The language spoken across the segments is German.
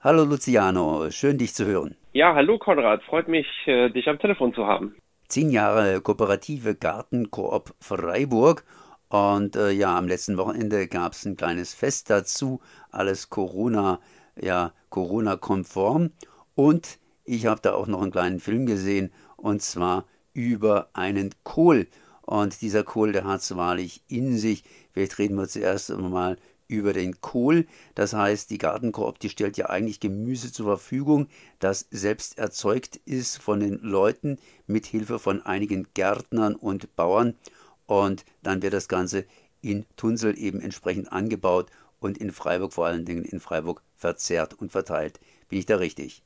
Hallo Luciano, schön dich zu hören. Ja, hallo Konrad, freut mich, äh, dich am Telefon zu haben. Zehn Jahre kooperative Gartenkoop Freiburg und äh, ja, am letzten Wochenende gab es ein kleines Fest dazu, alles Corona, ja, Corona-konform und ich habe da auch noch einen kleinen Film gesehen und zwar über einen Kohl. Und dieser Kohl, der hat es wahrlich in sich. Vielleicht reden wir zuerst einmal über den Kohl. Das heißt, die Gartenkoop, die stellt ja eigentlich Gemüse zur Verfügung, das selbst erzeugt ist von den Leuten mit Hilfe von einigen Gärtnern und Bauern. Und dann wird das Ganze in Tunsel eben entsprechend angebaut und in Freiburg, vor allen Dingen in Freiburg, verzehrt und verteilt. Bin ich da richtig?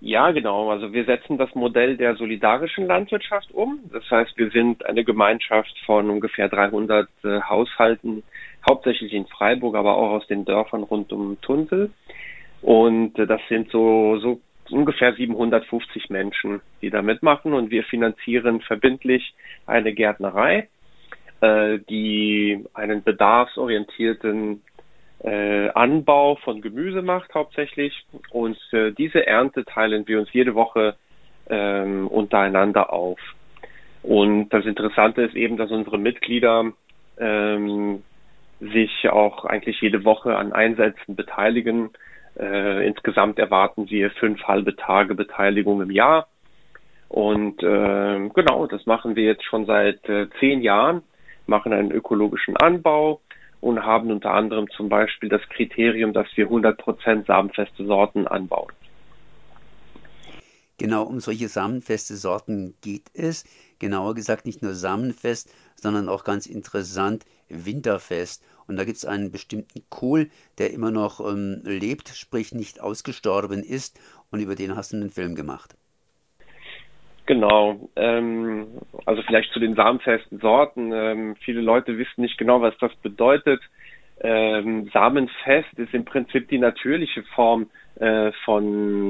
Ja, genau. Also wir setzen das Modell der solidarischen Landwirtschaft um. Das heißt, wir sind eine Gemeinschaft von ungefähr 300 äh, Haushalten, hauptsächlich in Freiburg, aber auch aus den Dörfern rund um Tunsel. Und äh, das sind so, so ungefähr 750 Menschen, die da mitmachen. Und wir finanzieren verbindlich eine Gärtnerei, äh, die einen bedarfsorientierten äh, Anbau von Gemüse macht hauptsächlich. Und äh, diese Ernte teilen wir uns jede Woche ähm, untereinander auf. Und das Interessante ist eben, dass unsere Mitglieder ähm, sich auch eigentlich jede Woche an Einsätzen beteiligen. Äh, insgesamt erwarten wir fünf halbe Tage Beteiligung im Jahr. Und äh, genau, das machen wir jetzt schon seit äh, zehn Jahren, machen einen ökologischen Anbau, und haben unter anderem zum Beispiel das Kriterium, dass wir 100% samenfeste Sorten anbauen. Genau um solche samenfeste Sorten geht es. Genauer gesagt nicht nur samenfest, sondern auch ganz interessant winterfest. Und da gibt es einen bestimmten Kohl, der immer noch ähm, lebt, sprich nicht ausgestorben ist. Und über den hast du einen Film gemacht. Genau. Ähm, also vielleicht zu den samenfesten Sorten. Ähm, viele Leute wissen nicht genau, was das bedeutet. Ähm, samenfest ist im Prinzip die natürliche Form äh, von,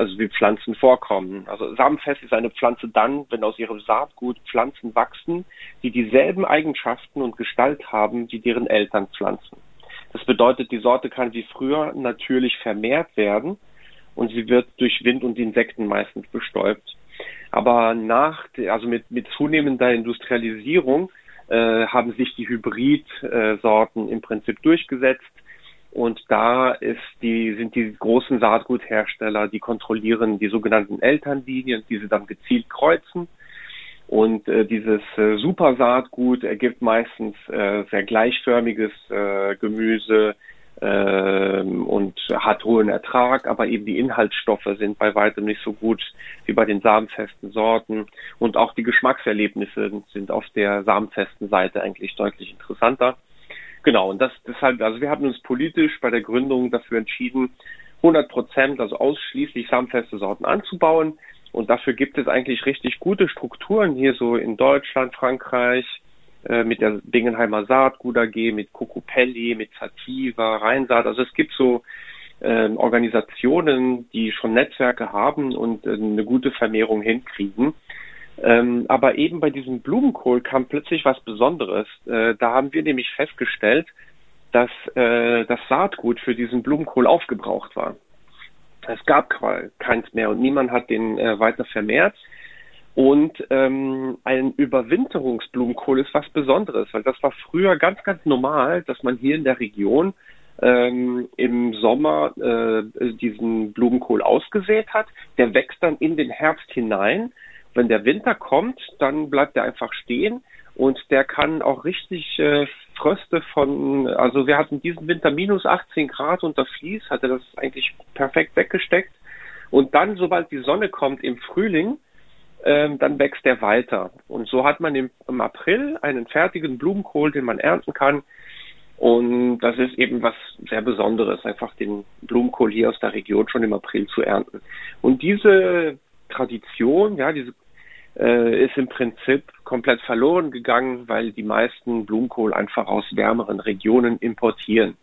also wie Pflanzen vorkommen. Also samenfest ist eine Pflanze dann, wenn aus ihrem Saatgut Pflanzen wachsen, die dieselben Eigenschaften und Gestalt haben wie deren Elternpflanzen. Das bedeutet, die Sorte kann wie früher natürlich vermehrt werden und sie wird durch Wind und Insekten meistens bestäubt. Aber nach, also mit, mit zunehmender Industrialisierung äh, haben sich die Hybridsorten im Prinzip durchgesetzt. Und da ist die, sind die großen Saatguthersteller, die kontrollieren die sogenannten Elternlinien, die sie dann gezielt kreuzen. Und äh, dieses äh, Supersaatgut ergibt meistens äh, sehr gleichförmiges äh, Gemüse, ähm, und hat hohen Ertrag, aber eben die Inhaltsstoffe sind bei weitem nicht so gut wie bei den samenfesten Sorten und auch die Geschmackserlebnisse sind auf der samenfesten Seite eigentlich deutlich interessanter. Genau, und das deshalb, also wir haben uns politisch bei der Gründung dafür entschieden, 100 Prozent, also ausschließlich samenfeste Sorten anzubauen. Und dafür gibt es eigentlich richtig gute Strukturen hier so in Deutschland, Frankreich, äh, mit der Bingenheimer Saatgut AG, mit Cocopelli, mit Sativa, Rheinsaat. Also es gibt so äh, Organisationen, die schon Netzwerke haben und äh, eine gute Vermehrung hinkriegen. Ähm, aber eben bei diesem Blumenkohl kam plötzlich was Besonderes. Äh, da haben wir nämlich festgestellt, dass äh, das Saatgut für diesen Blumenkohl aufgebraucht war. Es gab keins mehr und niemand hat den äh, weiter vermehrt. Und ähm, ein Überwinterungsblumenkohl ist was Besonderes, weil das war früher ganz, ganz normal, dass man hier in der Region ähm, im Sommer äh, diesen Blumenkohl ausgesät hat. Der wächst dann in den Herbst hinein. Wenn der Winter kommt, dann bleibt er einfach stehen und der kann auch richtig äh, Fröste von, also wir hatten diesen Winter minus 18 Grad unter Fließ, hatte das eigentlich perfekt weggesteckt. Und dann, sobald die Sonne kommt im Frühling, ähm, dann wächst der weiter. Und so hat man im, im April einen fertigen Blumenkohl, den man ernten kann. Und das ist eben was sehr Besonderes, einfach den Blumenkohl hier aus der Region schon im April zu ernten. Und diese Tradition, ja, diese äh, ist im Prinzip komplett verloren gegangen, weil die meisten Blumenkohl einfach aus wärmeren Regionen importieren.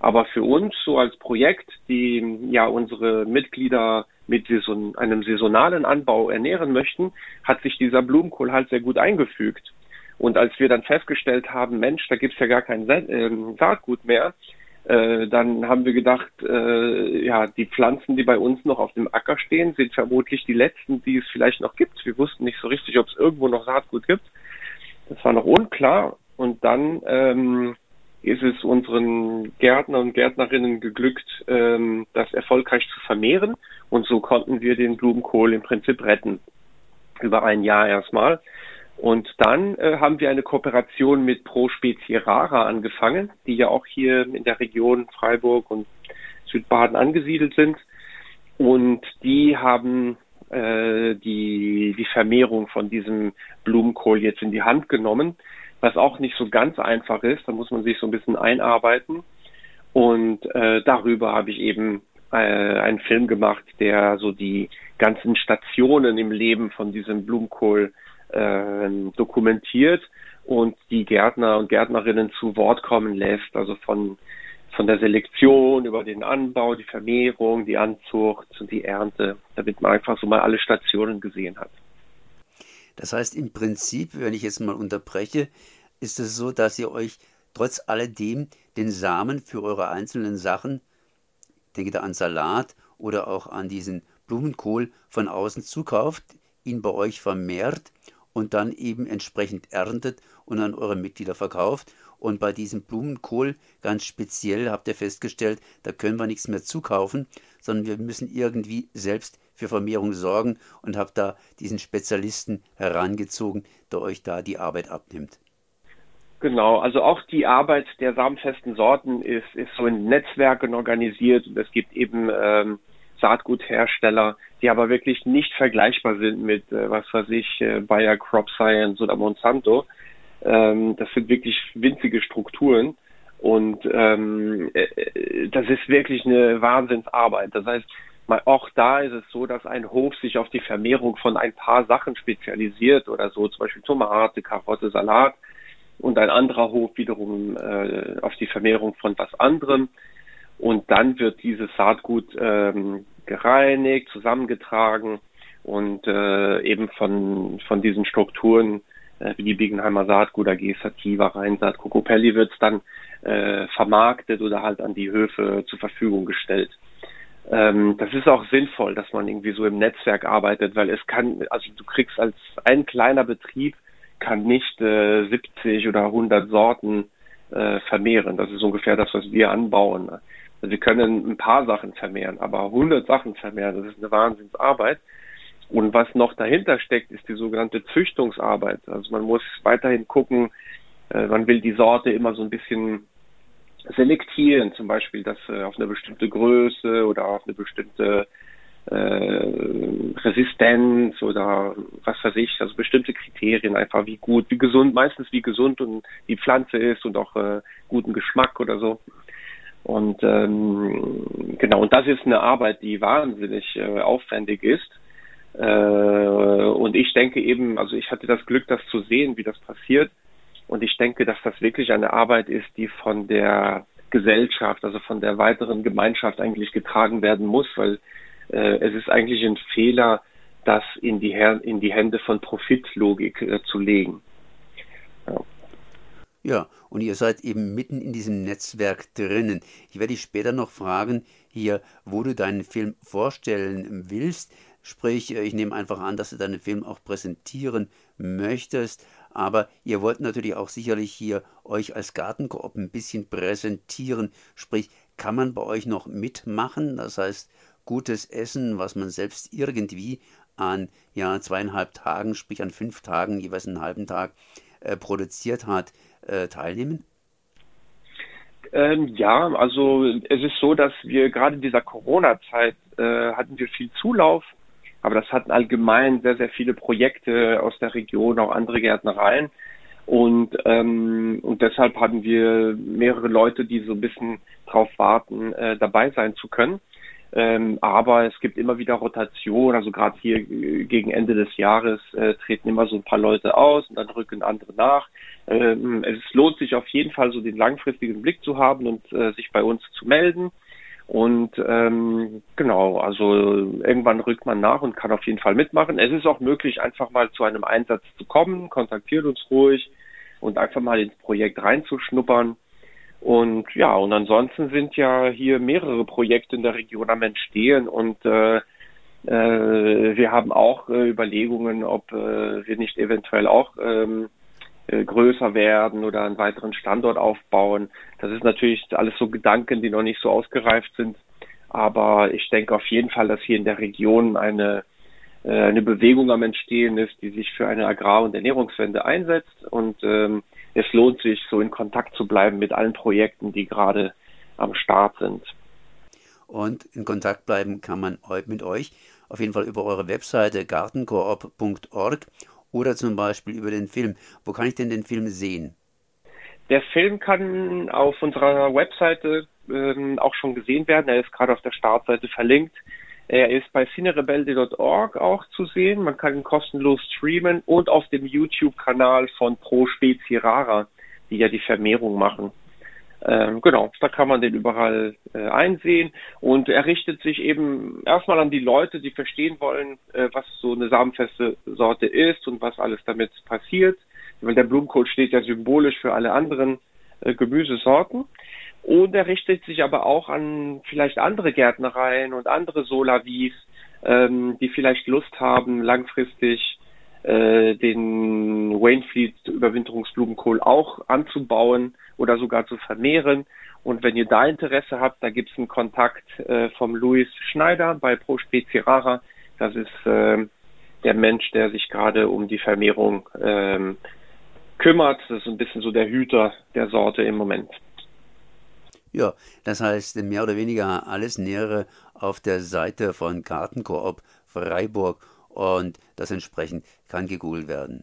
Aber für uns so als Projekt, die ja unsere Mitglieder mit Saison, einem saisonalen Anbau ernähren möchten, hat sich dieser Blumenkohl halt sehr gut eingefügt. Und als wir dann festgestellt haben, Mensch, da gibt's ja gar kein Sa äh, Saatgut mehr, Äh, dann haben wir gedacht, äh, ja, die Pflanzen, die bei uns noch auf dem Acker stehen, sind vermutlich die letzten, die es vielleicht noch gibt. Wir wussten nicht so richtig, ob es irgendwo noch Saatgut gibt. Das war noch unklar. Und dann ähm, ist es unseren Gärtner und Gärtnerinnen geglückt, ähm, das erfolgreich zu vermehren. Und so konnten wir den Blumenkohl im Prinzip retten. Über ein Jahr erstmal. Und dann äh, haben wir eine Kooperation mit Pro Spezie Rara angefangen, die ja auch hier in der Region Freiburg und Südbaden angesiedelt sind. Und die haben äh, die, die Vermehrung von diesem Blumenkohl jetzt in die Hand genommen, was auch nicht so ganz einfach ist. Da muss man sich so ein bisschen einarbeiten. Und äh, darüber habe ich eben äh, einen Film gemacht, der so die ganzen Stationen im Leben von diesem Blumenkohl dokumentiert und die Gärtner und Gärtnerinnen zu Wort kommen lässt, also von von der Selektion über den Anbau, die Vermehrung, die Anzucht und die Ernte, damit man einfach so mal alle Stationen gesehen hat. Das heißt im Prinzip, wenn ich jetzt mal unterbreche, ist es so, dass ihr euch trotz alledem den Samen für eure einzelnen Sachen, denke da an Salat oder auch an diesen Blumenkohl von außen zukauft, ihn bei euch vermehrt und dann eben entsprechend erntet und an eure Mitglieder verkauft. Und bei diesem Blumenkohl ganz speziell habt ihr festgestellt, da können wir nichts mehr zukaufen, sondern wir müssen irgendwie selbst für Vermehrung sorgen und habt da diesen Spezialisten herangezogen, der euch da die Arbeit abnimmt. Genau, also auch die Arbeit der samenfesten Sorten ist, ist so in Netzwerken organisiert und es gibt eben ähm, Saatguthersteller, die aber wirklich nicht vergleichbar sind mit, äh, was weiß ich, äh, Bayer Crop Science oder Monsanto. Ähm, das sind wirklich winzige Strukturen und ähm, äh, äh, das ist wirklich eine Wahnsinnsarbeit. Das heißt, mal, auch da ist es so, dass ein Hof sich auf die Vermehrung von ein paar Sachen spezialisiert oder so, zum Beispiel Tomate, Karotte, Salat und ein anderer Hof wiederum äh, auf die Vermehrung von was anderem. Und dann wird dieses Saatgut ähm, gereinigt, zusammengetragen und äh, eben von, von diesen Strukturen äh, wie die Biegenheimer Saatgut AG, Sativa, Rheinsaat, Cocopelli wird es dann äh, vermarktet oder halt an die Höfe zur Verfügung gestellt. Ähm, das ist auch sinnvoll, dass man irgendwie so im Netzwerk arbeitet, weil es kann, also du kriegst als ein kleiner Betrieb kann nicht äh, 70 oder 100 Sorten äh, vermehren. Das ist ungefähr das, was wir anbauen. Also wir können ein paar Sachen vermehren, aber 100 Sachen vermehren, das ist eine Wahnsinnsarbeit. Und was noch dahinter steckt, ist die sogenannte Züchtungsarbeit. Also man muss weiterhin gucken, äh, man will die Sorte immer so ein bisschen selektieren, zum Beispiel, dass äh, auf eine bestimmte Größe oder auf eine bestimmte äh, Resistenz oder was weiß ich, also bestimmte Kriterien einfach wie gut, wie gesund, meistens wie gesund und die Pflanze ist und auch äh, guten Geschmack oder so. Und ähm, genau, und das ist eine Arbeit, die wahnsinnig äh, aufwendig ist. Äh, und ich denke eben, also ich hatte das Glück, das zu sehen, wie das passiert. Und ich denke, dass das wirklich eine Arbeit ist, die von der Gesellschaft, also von der weiteren Gemeinschaft eigentlich getragen werden muss, weil äh, es ist eigentlich ein Fehler, das in die, in die Hände von Profitlogik äh, zu legen. Ja. Und ihr seid eben mitten in diesem Netzwerk drinnen. Ich werde dich später noch fragen, hier, wo du deinen Film vorstellen willst. Sprich, äh, ich nehme einfach an, dass du deinen Film auch präsentieren möchtest. Aber ihr wollt natürlich auch sicherlich hier euch als Gartenkoop ein bisschen präsentieren. Sprich, kann man bei euch noch mitmachen? Das heißt, gutes Essen, was man selbst irgendwie an ja, zweieinhalb Tagen, sprich an fünf Tagen, jeweils einen halben Tag, äh, produziert hat, äh, teilnehmen? Ähm, ja, also es ist so, dass wir gerade in dieser Corona-Zeit äh, hatten wir viel Zulauf, aber das hatten allgemein sehr, sehr viele Projekte aus der Region, auch andere Gärtnereien. Und, ähm, und deshalb hatten wir mehrere Leute, die so ein bisschen drauf warten, äh, dabei sein zu können. Ähm, aber es gibt immer wieder Rotation, also gerade hier äh, gegen Ende des Jahres äh, treten immer so ein paar Leute aus und dann rücken andere nach. Ähm, es lohnt sich auf jeden Fall so den langfristigen Blick zu haben und äh, sich bei uns zu melden. Und ähm, genau, also irgendwann rückt man nach und kann auf jeden Fall mitmachen. Es ist auch möglich, einfach mal zu einem Einsatz zu kommen. Kontaktiert uns ruhig und einfach mal ins Projekt reinzuschnuppern. Und ja, und ansonsten sind ja hier mehrere Projekte in der Region am Entstehen und äh, äh, wir haben auch äh, Überlegungen, ob äh, wir nicht eventuell auch ähm, äh, größer werden oder einen weiteren Standort aufbauen. Das ist natürlich alles so Gedanken, die noch nicht so ausgereift sind. Aber ich denke auf jeden Fall, dass hier in der Region eine, äh, eine Bewegung am Entstehen ist, die sich für eine Agrar- und Ernährungswende einsetzt. Und ähm, es lohnt sich, so in Kontakt zu bleiben mit allen Projekten, die gerade am Start sind. Und in Kontakt bleiben kann man mit euch auf jeden Fall über eure Webseite gartenkoop.org oder zum Beispiel über den Film. Wo kann ich denn den Film sehen? Der Film kann auf unserer Webseite ähm, auch schon gesehen werden. Er ist gerade auf der Startseite verlinkt. Er ist bei cinerebelde.org auch zu sehen. Man kann ihn kostenlos streamen und auf dem YouTube-Kanal von Pro Spezi Rara, die ja die Vermehrung machen. Ähm, genau, da kann man den überall äh, einsehen und er richtet sich eben erstmal an die Leute, die verstehen wollen, äh, was so eine samenfeste Sorte ist und was alles damit passiert, weil der Blumenkohl steht ja symbolisch für alle anderen äh, Gemüsesorten. Und er richtet sich aber auch an vielleicht andere Gärtnereien und andere Solavis, ähm, die vielleicht Lust haben, langfristig äh, den Waynfleet Überwinterungsblumenkohl auch anzubauen oder sogar zu vermehren. Und wenn ihr da Interesse habt, da gibt es einen Kontakt äh, vom Luis Schneider bei Pro Rara. Das ist äh, der Mensch, der sich gerade um die Vermehrung ähm, kümmert. Das ist ein bisschen so der Hüter der Sorte im Moment. Ja, das heißt mehr oder weniger alles Nähere auf der Seite von Gartenkoop Freiburg und das entsprechend kann gegoogelt werden.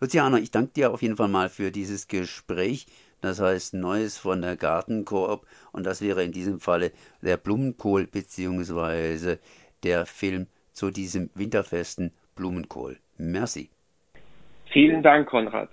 Luciano, ich danke dir auf jeden Fall mal für dieses Gespräch. Das heißt Neues von der Gartenkoop und das wäre in diesem Falle der Blumenkohl bzw. der Film zu diesem winterfesten Blumenkohl. Merci. Vielen Dank, Konrad.